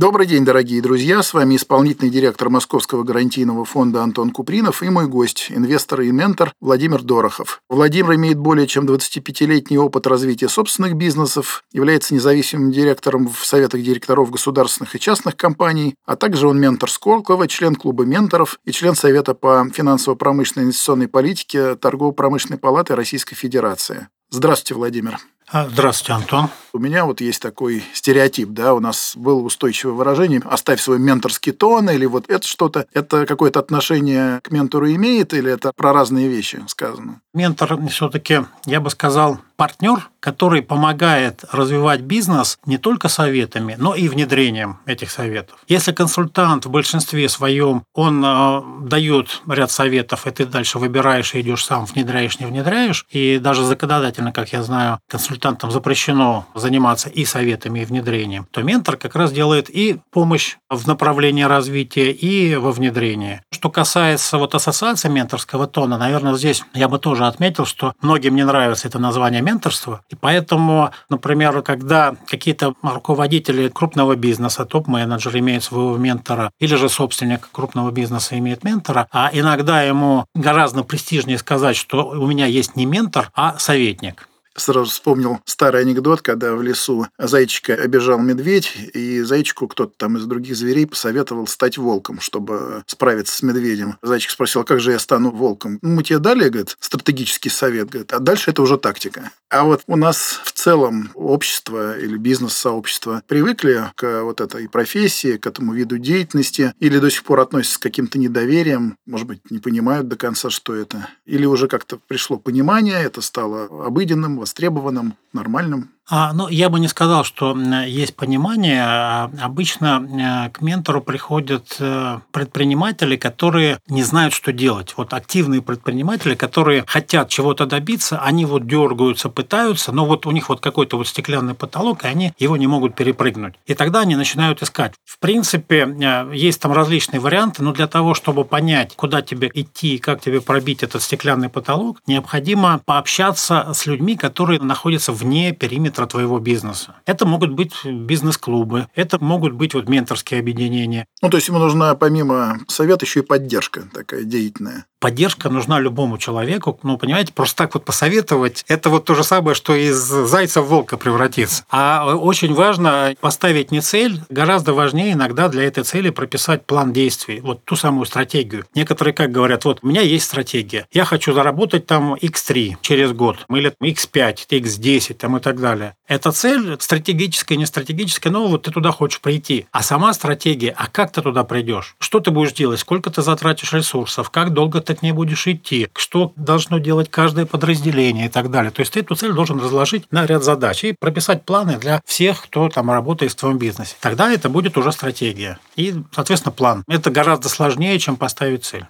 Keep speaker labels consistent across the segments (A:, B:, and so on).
A: Добрый день, дорогие друзья. С вами исполнительный директор Московского гарантийного фонда Антон Купринов и мой гость, инвестор и ментор Владимир Дорохов. Владимир имеет более чем 25-летний опыт развития собственных бизнесов, является независимым директором в советах директоров государственных и частных компаний, а также он ментор Сколково, член клуба менторов и член Совета по финансово-промышленной инвестиционной политике Торгово-промышленной палаты Российской Федерации. Здравствуйте, Владимир.
B: А, здравствуйте, Антон.
A: У меня вот есть такой стереотип, да, у нас было устойчивое выражение «оставь свой менторский тон» или вот это что-то. Это какое-то отношение к ментору имеет или это про разные вещи сказано?
B: Ментор все-таки, я бы сказал, партнер, который помогает развивать бизнес не только советами, но и внедрением этих советов. Если консультант в большинстве своем, он э, дает ряд советов, и ты дальше выбираешь и идешь сам, внедряешь, не внедряешь, и даже законодательно, как я знаю, консультантам запрещено заниматься и советами, и внедрением, то ментор как раз делает и помощь в направлении развития, и во внедрении. Что касается вот ассоциации менторского тона, наверное, здесь я бы тоже отметил, что многим не нравится это название менторства, и поэтому, например, когда какие-то руководители крупного бизнеса, топ-менеджер имеет своего ментора, или же собственник крупного бизнеса имеет ментора, а иногда ему гораздо престижнее сказать, что у меня есть не ментор, а советник
A: сразу вспомнил старый анекдот, когда в лесу зайчика обижал медведь, и зайчику кто-то там из других зверей посоветовал стать волком, чтобы справиться с медведем. Зайчик спросил, а как же я стану волком? Ну, мы тебе дали, говорит, стратегический совет, говорит, а дальше это уже тактика. А вот у нас в целом общество или бизнес-сообщество привыкли к вот этой профессии, к этому виду деятельности, или до сих пор относятся с каким-то недоверием, может быть, не понимают до конца, что это, или уже как-то пришло понимание, это стало обыденным, востребованным, нормальным.
B: А, ну, я бы не сказал, что есть понимание. А, обычно э, к ментору приходят э, предприниматели, которые не знают, что делать. Вот активные предприниматели, которые хотят чего-то добиться, они вот дергаются, пытаются, но вот у них вот какой-то вот стеклянный потолок, и они его не могут перепрыгнуть. И тогда они начинают искать. В принципе, э, есть там различные варианты, но для того, чтобы понять, куда тебе идти и как тебе пробить этот стеклянный потолок, необходимо пообщаться с людьми, которые находятся вне периметра твоего бизнеса. Это могут быть бизнес-клубы, это могут быть вот менторские объединения.
A: Ну, то есть ему нужна помимо совета еще и поддержка такая деятельная.
B: Поддержка нужна любому человеку. Ну, понимаете, просто так вот посоветовать, это вот то же самое, что из зайца в волка превратиться. А очень важно поставить не цель, гораздо важнее иногда для этой цели прописать план действий, вот ту самую стратегию. Некоторые как говорят, вот у меня есть стратегия, я хочу заработать там X3 через год, или X5, X10 там и так далее. Эта цель стратегическая, не стратегическая, но вот ты туда хочешь прийти. А сама стратегия, а как ты туда придешь? Что ты будешь делать? Сколько ты затратишь ресурсов? Как долго ты к ней будешь идти? Что должно делать каждое подразделение и так далее? То есть ты эту цель должен разложить на ряд задач и прописать планы для всех, кто там работает в твоем бизнесе. Тогда это будет уже стратегия. И, соответственно, план. Это гораздо сложнее, чем поставить цель.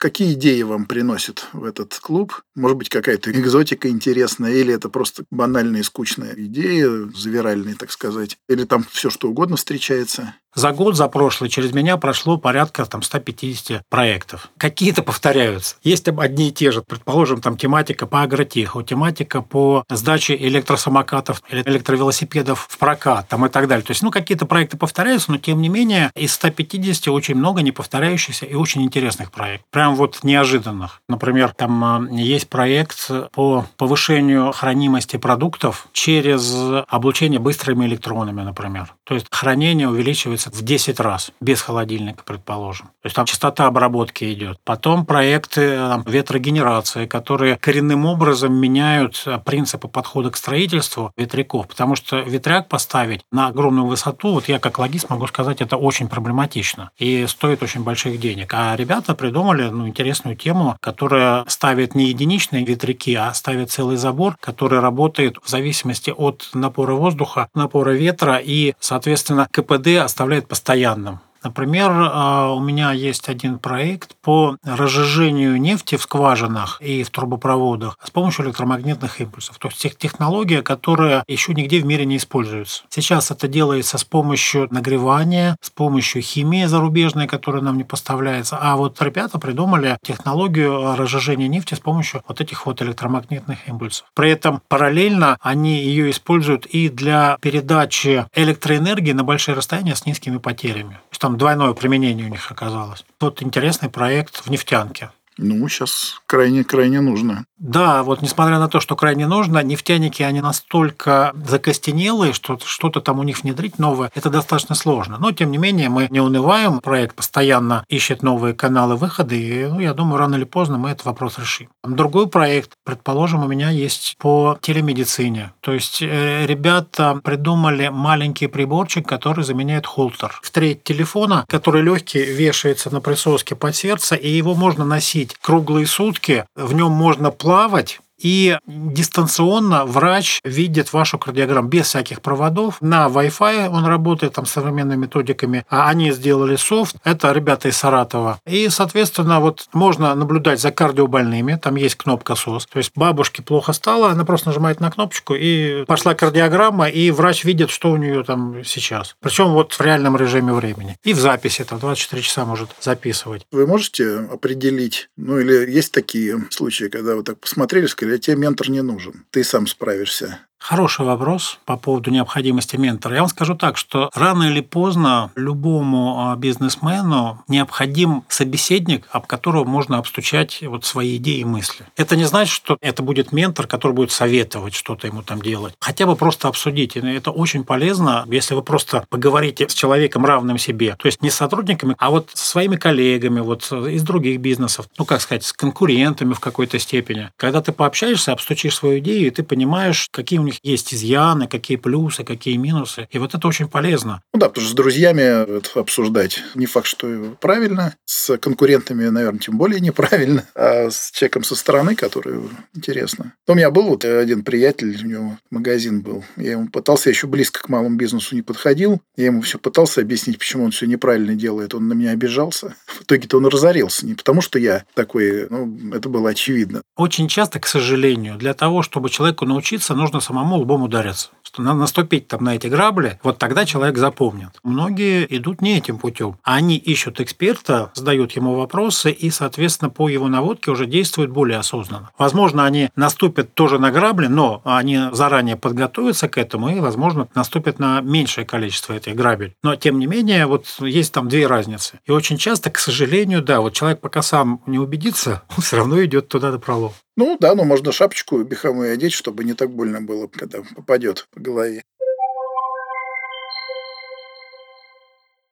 A: Какие идеи вам приносит в этот клуб? Может быть, какая-то экзотика интересная, или это просто банальные скучные идеи, завиральные, так сказать, или там все что угодно встречается?
B: За год, за прошлый, через меня прошло порядка там, 150 проектов. Какие-то повторяются. Есть одни и те же. Предположим, там тематика по агротеху, тематика по сдаче электросамокатов или электровелосипедов в прокат там, и так далее. То есть, ну, какие-то проекты повторяются, но тем не менее из 150 очень много неповторяющихся и очень интересных проектов. Прям вот неожиданных. Например, там а, есть проект по повышению хранимости продуктов через облучение быстрыми электронами, например. То есть хранение увеличивается в 10 раз, без холодильника, предположим. То есть там частота обработки идет. Потом проекты там, ветрогенерации, которые коренным образом меняют э, принципы подхода к строительству ветряков, потому что ветряк поставить на огромную высоту, вот я как логист могу сказать, это очень проблематично и стоит очень больших денег. А ребята придумали ну, интересную тему, которая ставит не единичные ветряки, а ставит целый забор, который работает в зависимости от напора воздуха, напора ветра и, соответственно, КПД оставляет постоянным. Например, а, у меня есть один проект по разжижению нефти в скважинах и в трубопроводах с помощью электромагнитных импульсов. То есть технология, которая еще нигде в мире не используется. Сейчас это делается с помощью нагревания, с помощью химии зарубежной, которая нам не поставляется. А вот ребята придумали технологию разжижения нефти с помощью вот этих вот электромагнитных импульсов. При этом параллельно они ее используют и для передачи электроэнергии на большие расстояния с низкими потерями. То есть там двойное применение у них оказалось. Вот интересный проект в нефтянке.
A: Ну, сейчас крайне-крайне нужно.
B: Да, вот несмотря на то, что крайне нужно, нефтяники, они настолько закостенелые, что что-то там у них внедрить новое, это достаточно сложно. Но, тем не менее, мы не унываем, проект постоянно ищет новые каналы выхода, и, ну, я думаю, рано или поздно мы этот вопрос решим. Другой проект, предположим, у меня есть по телемедицине. То есть э, ребята придумали маленький приборчик, который заменяет холтер. В треть телефона, который легкий, вешается на присоске под сердце, и его можно носить круглые сутки, в нем можно плавать, и дистанционно врач видит вашу кардиограмму без всяких проводов. На Wi-Fi он работает там современными методиками. А они сделали софт. Это ребята из Саратова. И, соответственно, вот можно наблюдать за кардиобольными. Там есть кнопка СОС. То есть бабушке плохо стало, она просто нажимает на кнопочку, и пошла кардиограмма, и врач видит, что у нее там сейчас. Причем вот в реальном режиме времени. И в записи, там 24 часа может записывать.
A: Вы можете определить, ну или есть такие случаи, когда вы так посмотрели, сказали, тебе ментор не нужен? Ты сам справишься.
B: Хороший вопрос по поводу необходимости ментора. Я вам скажу так, что рано или поздно любому а, бизнесмену необходим собеседник, об которого можно обстучать вот свои идеи и мысли. Это не значит, что это будет ментор, который будет советовать что-то ему там делать. Хотя бы просто обсудить. Это очень полезно, если вы просто поговорите с человеком равным себе. То есть не с сотрудниками, а вот со своими коллегами, вот из других бизнесов. Ну, как сказать, с конкурентами в какой-то степени. Когда ты пообщаешься, обстучишь свою идею, и ты понимаешь, какие у них есть изъяны, какие плюсы, какие минусы. И вот это очень полезно.
A: Ну да, потому что с друзьями это обсуждать не факт, что правильно. С конкурентами, наверное, тем более неправильно. А с человеком со стороны, который интересно. У меня был вот один приятель, у него магазин был. Я ему пытался, я еще близко к малому бизнесу не подходил. Я ему все пытался объяснить, почему он все неправильно делает. Он на меня обижался. В итоге-то он разорился. Не потому, что я такой, ну, это было очевидно.
B: Очень часто, к сожалению, для того, чтобы человеку научиться, нужно самому самому лбом удариться. Что надо наступить там на эти грабли, вот тогда человек запомнит. Многие идут не этим путем. Они ищут эксперта, задают ему вопросы и, соответственно, по его наводке уже действуют более осознанно. Возможно, они наступят тоже на грабли, но они заранее подготовятся к этому и, возможно, наступят на меньшее количество этих грабель. Но, тем не менее, вот есть там две разницы. И очень часто, к сожалению, да, вот человек пока сам не убедится, он все равно идет туда до пролом.
A: Ну да, но можно шапочку беховую одеть, чтобы не так больно было, когда попадет по голове.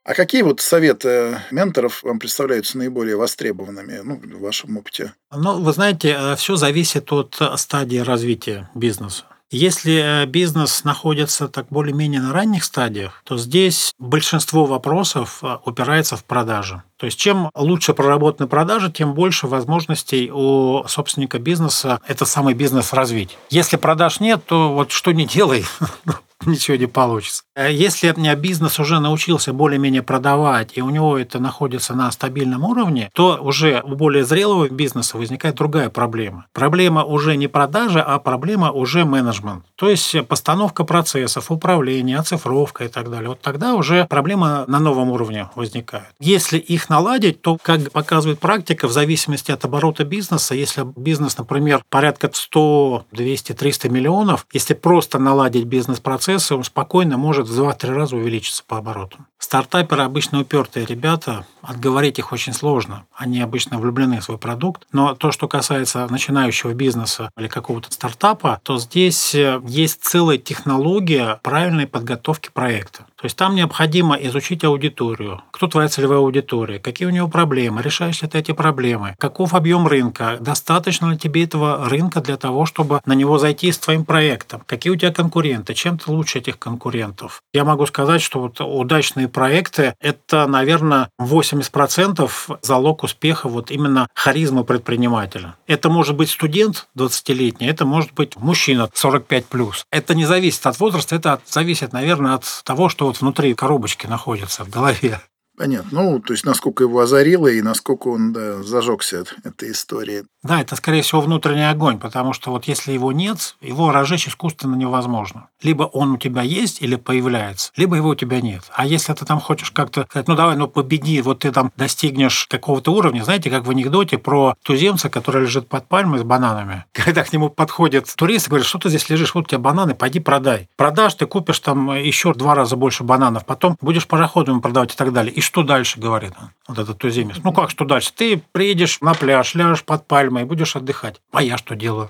A: А какие вот советы менторов вам представляются наиболее востребованными ну, в вашем опыте?
B: Ну, вы знаете, э, все зависит от стадии развития бизнеса. Если э, бизнес находится так более-менее на ранних стадиях, то здесь большинство вопросов э, упирается в продажи. То есть чем лучше проработаны продажи, тем больше возможностей у собственника бизнеса этот самый бизнес развить. Если продаж нет, то вот что не делай, ничего не получится. Э, если бизнес уже научился более-менее продавать, и у него это находится на стабильном уровне, то уже у более зрелого бизнеса возникает другая проблема. Проблема уже не продажи, а проблема уже менеджмент. То есть постановка процессов, управление, оцифровка и так далее. Вот тогда уже проблема на новом уровне возникает. Если их наладить, то, как показывает практика, в зависимости от оборота бизнеса, если бизнес, например, порядка 100, 200, 300 миллионов, если просто наладить бизнес-процесс, процесса он спокойно может в 2-3 раза увеличиться по оборотам. Стартаперы обычно упертые ребята, отговорить их очень сложно. Они обычно влюблены в свой продукт. Но то, что касается начинающего бизнеса или какого-то стартапа, то здесь э, есть целая технология правильной подготовки проекта. То есть там необходимо изучить аудиторию, кто твоя целевая аудитория, какие у него проблемы, решаешь ли ты эти проблемы, каков объем рынка, достаточно ли тебе этого рынка для того, чтобы на него зайти с твоим проектом, какие у тебя конкуренты, чем ты лучше этих конкурентов. Я могу сказать, что вот удачные проекты – это, наверное, 80% залог успеха вот именно харизма предпринимателя. Это может быть студент 20-летний, это может быть мужчина 45+. Это не зависит от возраста, это зависит, наверное, от того, что вот внутри коробочки находится в голове.
A: Понятно. Ну, то есть, насколько его озарило и насколько он да, зажегся от этой истории.
B: Да, это, скорее всего, внутренний огонь, потому что вот если его нет, его разжечь искусственно невозможно. Либо он у тебя есть или появляется, либо его у тебя нет. А если ты там хочешь как-то сказать, ну давай, ну победи, вот ты там достигнешь какого-то уровня, знаете, как в анекдоте про туземца, который лежит под пальмой с бананами. Когда к нему подходит турист и говорит, что ты здесь лежишь, вот у тебя бананы, пойди продай. Продашь, ты купишь там еще два раза больше бананов, потом будешь пароходами продавать и так далее. И что дальше, говорит он, вот этот туземец. Ну как, что дальше? Ты приедешь на пляж, ляжешь под пальмой и будешь отдыхать. А я что делаю?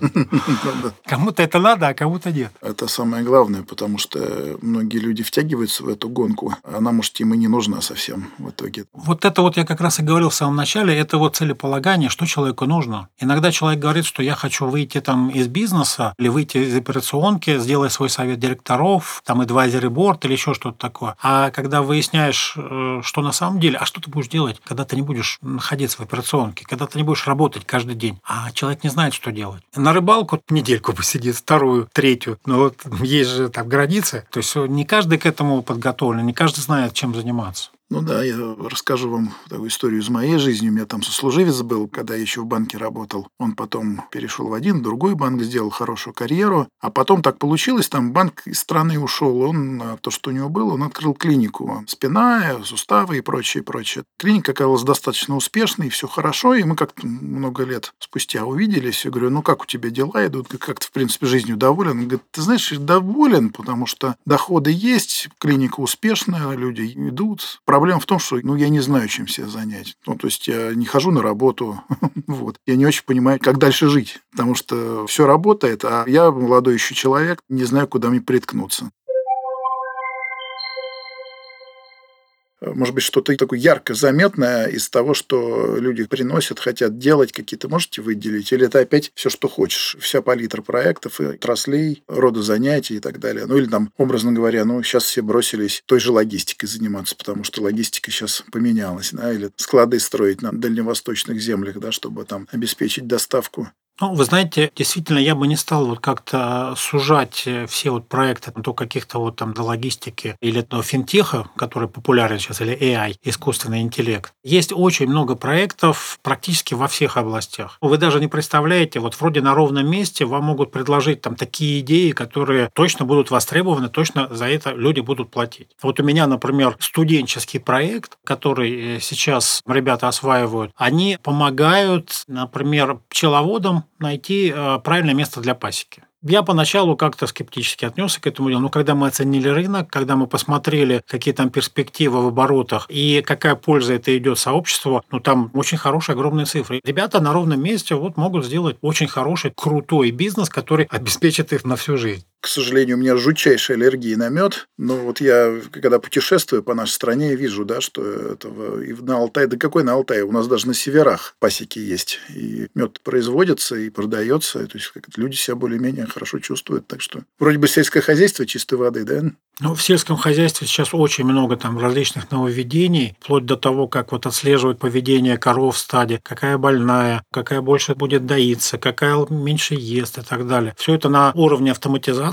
B: Кому-то это надо, а кому-то нет.
A: Это самое главное, потому что многие люди втягиваются в эту гонку. Она, может, им и не нужна совсем в итоге.
B: Вот это вот я как раз и говорил в самом начале, это вот целеполагание, что человеку нужно. Иногда человек говорит, что я хочу выйти там из бизнеса или выйти из операционки, сделать свой совет директоров, там advisory board или еще что-то такое. А когда выясняешь, э, что на самом деле, а что ты будешь делать, когда ты не будешь находиться в операционке, когда ты не будешь работать каждый день, а человек не знает, что делать. На рыбалку недельку посидит, вторую, третью, но вот есть же там границы. То есть не каждый к этому подготовлен, не каждый знает, чем заниматься.
A: Ну да, я расскажу вам такую историю из моей жизни. У меня там сослуживец был, когда я еще в банке работал. Он потом перешел в один, другой банк, сделал хорошую карьеру. А потом так получилось, там банк из страны ушел. Он, а, то, что у него было, он открыл клинику. Спина, суставы и прочее, прочее. Клиника оказалась достаточно успешной, все хорошо. И мы как-то много лет спустя увиделись. Я говорю, ну как у тебя дела идут? Как ты, в принципе, жизнью доволен? Он говорит, ты знаешь, доволен, потому что доходы есть, клиника успешная, люди идут проблема в том, что ну, я не знаю, чем себя занять. Ну, то есть я не хожу на работу, вот. Я не очень понимаю, как дальше жить, потому что все работает, а я молодой еще человек, не знаю, куда мне приткнуться. Может быть, что-то такое ярко заметное из того, что люди приносят, хотят делать, какие-то можете выделить? Или это опять все, что хочешь? Вся палитра проектов и отраслей, рода занятий и так далее. Ну, или там, образно говоря, ну, сейчас все бросились той же логистикой заниматься, потому что логистика сейчас поменялась, да, или склады строить на дальневосточных землях, да, чтобы там обеспечить доставку
B: ну, вы знаете, действительно, я бы не стал вот как-то сужать э, все вот проекты до каких-то вот там до логистики или до финтеха, который популярен сейчас, или AI, искусственный интеллект. Есть очень много проектов практически во всех областях. Вы даже не представляете, вот вроде на ровном месте вам могут предложить там такие идеи, которые точно будут востребованы, точно за это люди будут платить. Вот у меня, например, студенческий проект, который э, сейчас ребята осваивают, они помогают, например, пчеловодам найти э, правильное место для пасеки. Я поначалу как-то скептически отнесся к этому делу, но когда мы оценили рынок, когда мы посмотрели, какие там перспективы в оборотах и какая польза это идет сообществу, ну там очень хорошие, огромные цифры. Ребята на ровном месте вот могут сделать очень хороший, крутой бизнес, который обеспечит их на всю жизнь.
A: К сожалению, у меня жутчайшая аллергия на мед. Но вот я, когда путешествую по нашей стране, вижу, да, что этого и на Алтае, да какой на Алтае, у нас даже на северах пасеки есть. И мед производится и продается. То есть люди себя более-менее хорошо чувствуют. Так что вроде бы сельское хозяйство чистой воды, да?
B: Ну, в сельском хозяйстве сейчас очень много там различных нововведений, вплоть до того, как вот отслеживать поведение коров в стаде, какая больная, какая больше будет доиться, какая меньше ест и так далее. Все это на уровне автоматизации.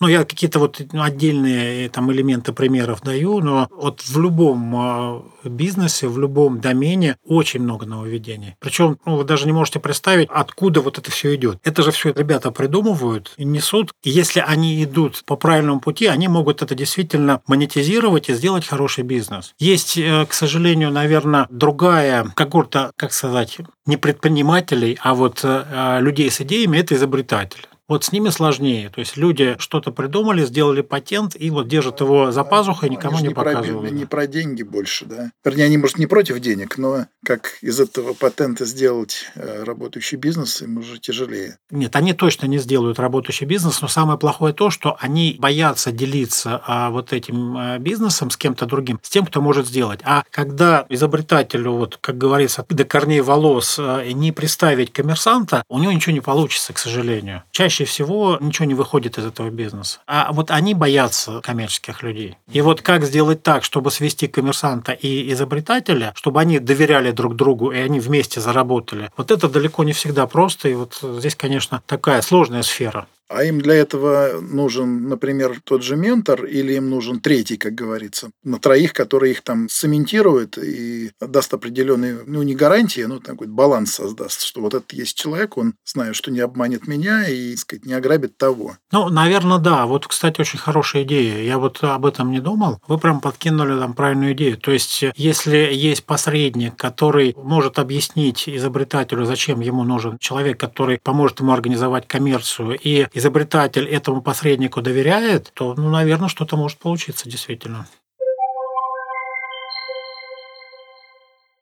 B: Ну, я какие-то вот отдельные э, там элементы примеров даю, но вот в любом а, бизнесе, в любом домене очень много нововведений. Причем ну, вы даже не можете представить, откуда вот это все идет. Это же все ребята придумывают и несут. И если они идут по правильному пути, они могут это действительно монетизировать и сделать хороший бизнес. Есть, э, к сожалению, наверное, другая когорта, как сказать, не предпринимателей, а вот э, людей с идеями – это изобретатели. Вот с ними сложнее. То есть люди что-то придумали, сделали патент и вот держат его за пазухой, никому
A: они
B: не, не показывают.
A: Про, не про деньги больше, да. Вернее, они, может, не против денег, но как из этого патента сделать э, работающий бизнес, им уже тяжелее.
B: Нет, они точно не сделают работающий бизнес, но самое плохое то, что они боятся делиться а, вот этим э, бизнесом с кем-то другим, с тем, кто может сделать. А когда изобретателю, вот, как говорится, до корней волос э, не представить коммерсанта, у него ничего не получится, к сожалению. Чаще чаще всего ничего не выходит из этого бизнеса. А вот они боятся коммерческих людей. И вот как сделать так, чтобы свести коммерсанта и изобретателя, чтобы они доверяли друг другу, и они вместе заработали, вот это далеко не всегда просто. И вот здесь, конечно, такая сложная сфера.
A: А им для этого нужен, например, тот же ментор или им нужен третий, как говорится, на троих, который их там цементирует и даст определенный, ну, не гарантии, но такой баланс создаст, что вот этот есть человек, он знает, что не обманет меня и, так сказать, не ограбит того.
B: Ну, наверное, да. Вот, кстати, очень хорошая идея. Я вот об этом не думал. Вы прям подкинули там правильную идею. То есть, если есть посредник, который может объяснить изобретателю, зачем ему нужен человек, который поможет ему организовать коммерцию, и изобретатель этому посреднику доверяет, то, ну, наверное, что-то может получиться действительно.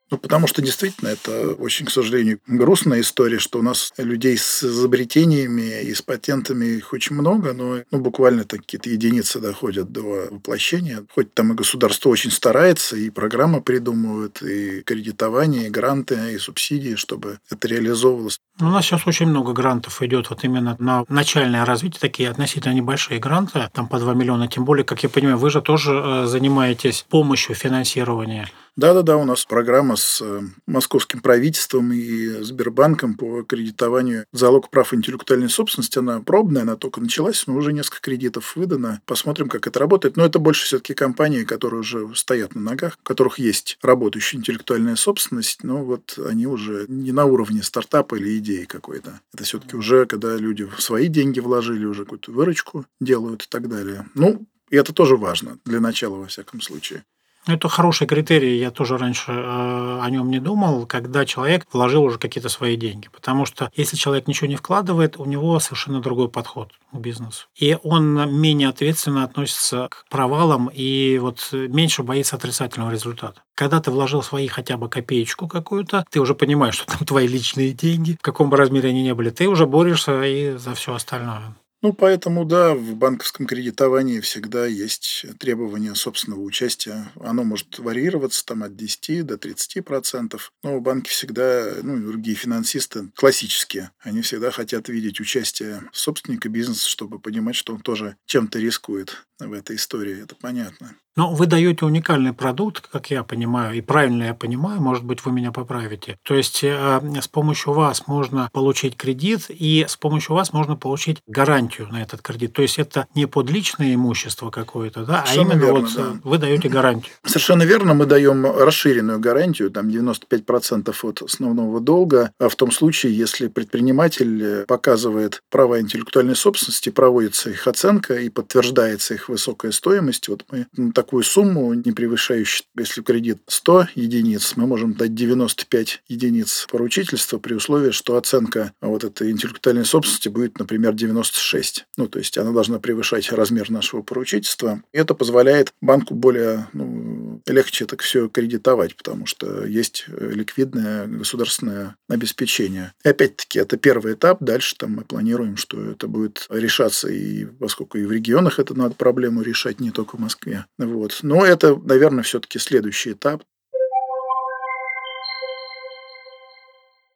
A: Ну, потому что действительно это очень, к сожалению, грустная история, что у нас людей с изобретениями и с патентами их очень много, но ну, буквально какие-то единицы доходят до воплощения. Хоть там и государство очень старается, и программы придумывают, и кредитование, и гранты, и субсидии, чтобы это реализовывалось.
B: У нас сейчас очень много грантов идет вот именно на начальное развитие, такие относительно небольшие гранты, там по 2 миллиона. Тем более, как я понимаю, вы же тоже э, занимаетесь помощью финансирования.
A: Да-да-да, у нас программа с э, московским правительством и Сбербанком по кредитованию залог прав интеллектуальной собственности. Она пробная, она только началась, но уже несколько кредитов выдано. Посмотрим, как это работает. Но это больше все-таки компании, которые уже стоят на ногах, у которых есть работающая интеллектуальная собственность, но вот они уже не на уровне стартапа или идеи какой-то. Это все-таки уже, когда люди свои деньги вложили, уже какую-то выручку делают и так далее. Ну, и это тоже важно для начала, во всяком случае.
B: Это хороший критерий, я тоже раньше э, о нем не думал, когда человек вложил уже какие-то свои деньги. Потому что если человек ничего не вкладывает, у него совершенно другой подход к бизнесу. И он менее ответственно относится к провалам и вот меньше боится отрицательного результата. Когда ты вложил свои хотя бы копеечку какую-то, ты уже понимаешь, что там твои личные деньги, в каком бы размере они ни были, ты уже борешься и за все остальное.
A: Ну, поэтому, да, в банковском кредитовании всегда есть требование собственного участия. Оно может варьироваться там от 10 до 30 процентов. Но банки всегда, ну, и другие финансисты классические, они всегда хотят видеть участие собственника бизнеса, чтобы понимать, что он тоже чем-то рискует в этой истории. Это понятно.
B: Но вы даете уникальный продукт, как я понимаю, и правильно я понимаю, может быть, вы меня поправите. То есть э, с помощью вас можно получить кредит, и с помощью вас можно получить гарантию на этот кредит. То есть это не под личное имущество какое-то, да, а именно верно, вот да. вы даете гарантию.
A: Совершенно верно, мы даем расширенную гарантию, там 95% от основного долга, а в том случае, если предприниматель показывает права интеллектуальной собственности, проводится их оценка и подтверждается их высокая стоимость, вот мы так такую сумму, не превышающую, если кредит 100 единиц, мы можем дать 95 единиц поручительства при условии, что оценка вот этой интеллектуальной собственности будет, например, 96. Ну, то есть она должна превышать размер нашего поручительства. И это позволяет банку более ну, легче так все кредитовать, потому что есть ликвидное государственное обеспечение. И опять-таки, это первый этап. Дальше там мы планируем, что это будет решаться, и поскольку и в регионах это надо проблему решать, не только в Москве. Вот. Но это, наверное, все-таки следующий этап.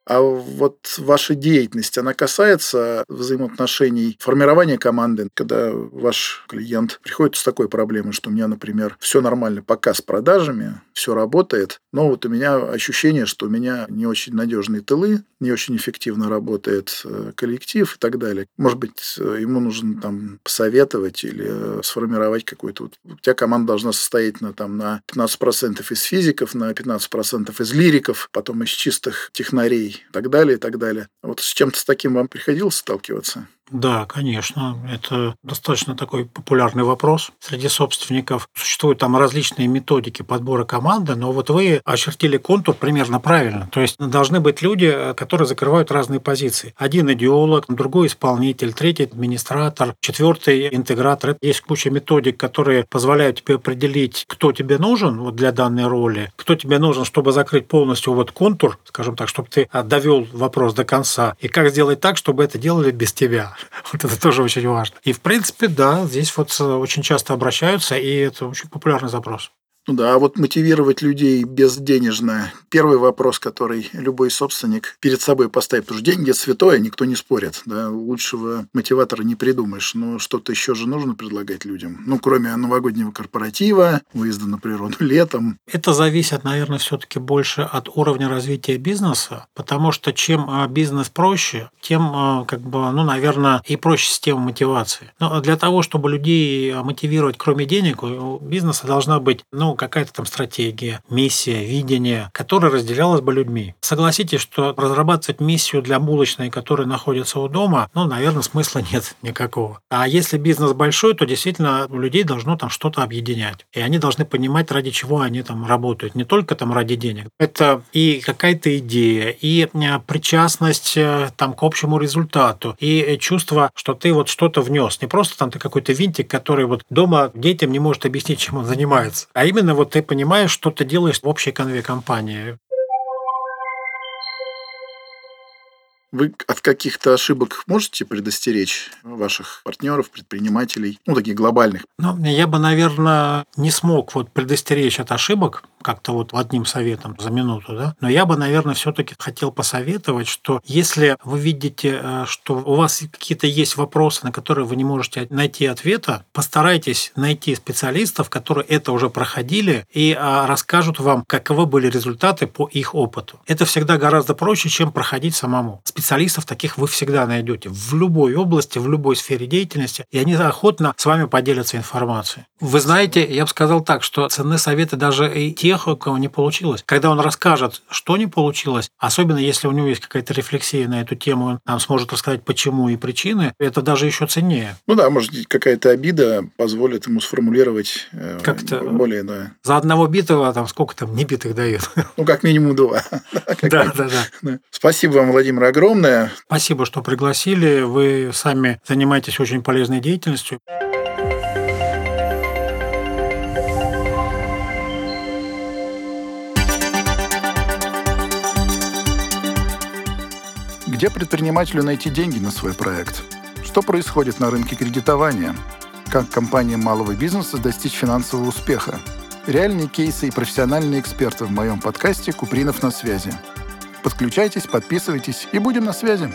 A: А вот ваша деятельность, она касается взаимоотношений, формирования команды, когда ваш клиент приходит с такой проблемой, что у меня, например, все нормально пока с продажами, все работает, но вот у меня ощущение, что у меня не очень надежные тылы, не очень эффективно работает э, коллектив и так далее. Может быть, э, ему нужно там посоветовать или э, сформировать какой-то... Вот, у тебя команда должна состоять на, там, на 15% из физиков, на 15% из лириков, потом из чистых технарей так далее, и так далее. Вот с чем-то с таким вам приходилось сталкиваться?
B: Да, конечно. Это достаточно такой популярный вопрос среди собственников. Существуют там различные методики подбора команды, но вот вы очертили контур примерно правильно. То есть должны быть люди, которые закрывают разные позиции. Один идеолог, другой исполнитель, третий администратор, четвертый интегратор. Есть куча методик, которые позволяют тебе определить, кто тебе нужен вот для данной роли, кто тебе нужен, чтобы закрыть полностью вот контур, скажем так, чтобы ты довел вопрос до конца, и как сделать так, чтобы это делали без тебя. Вот это тоже очень важно. И, в принципе, да, здесь вот э, очень часто обращаются, и это очень популярный запрос.
A: Ну да, а вот мотивировать людей безденежно – первый вопрос, который любой собственник перед собой поставит. Потому что деньги – святое, никто не спорит. Да? Лучшего мотиватора не придумаешь. Но что-то еще же нужно предлагать людям. Ну, кроме новогоднего корпоратива, выезда на природу летом.
B: Это зависит, наверное, все-таки больше от уровня развития бизнеса, потому что чем а, бизнес проще, тем, а, как бы, ну, наверное, и проще система мотивации. Но для того, чтобы людей мотивировать, кроме денег, у бизнеса должна быть, ну, какая-то там стратегия, миссия, видение, которая разделялась бы людьми. Согласитесь, что разрабатывать миссию для булочной, которая находится у дома, ну, наверное, смысла нет никакого. А если бизнес большой, то действительно у людей должно там что-то объединять. И они должны понимать, ради чего они там работают. Не только там ради денег. Это и какая-то идея, и э, причастность э, там к общему результату, и чувство, что ты вот что-то внес. Не просто там ты какой-то винтик, который вот дома детям не может объяснить, чем он занимается, а именно именно вот ты понимаешь, что ты делаешь в общей конве компании.
A: Вы от каких-то ошибок можете предостеречь ваших партнеров, предпринимателей, ну, таких глобальных?
B: Ну, я бы, наверное, не смог вот предостеречь от ошибок, как-то вот одним советом за минуту, да. Но я бы, наверное, все-таки хотел посоветовать, что если вы видите, э, что у вас какие-то есть вопросы, на которые вы не можете найти ответа, постарайтесь найти специалистов, которые это уже проходили и а, расскажут вам, каковы были результаты по их опыту. Это всегда гораздо проще, чем проходить самому. Специалистов таких вы всегда найдете в любой области, в любой сфере деятельности, и они охотно с вами поделятся информацией. Вы знаете, я бы сказал так, что ценны советы даже и те, тех, у кого не получилось. Когда он расскажет, что не получилось, особенно если у него есть какая-то рефлексия на эту тему, он нам сможет рассказать, почему и причины, это даже еще ценнее.
A: Ну да, может, какая-то обида позволит ему сформулировать э, как-то более, да.
B: За одного битого там сколько там не битых дают?
A: Ну, как минимум два.
B: Да, да, да.
A: Спасибо вам, Владимир, огромное.
B: Спасибо, что пригласили. Вы сами занимаетесь очень полезной деятельностью.
A: Где предпринимателю найти деньги на свой проект? Что происходит на рынке кредитования? Как компаниям малого бизнеса достичь финансового успеха? Реальные кейсы и профессиональные эксперты в моем подкасте «Купринов на связи». Подключайтесь, подписывайтесь и будем на связи.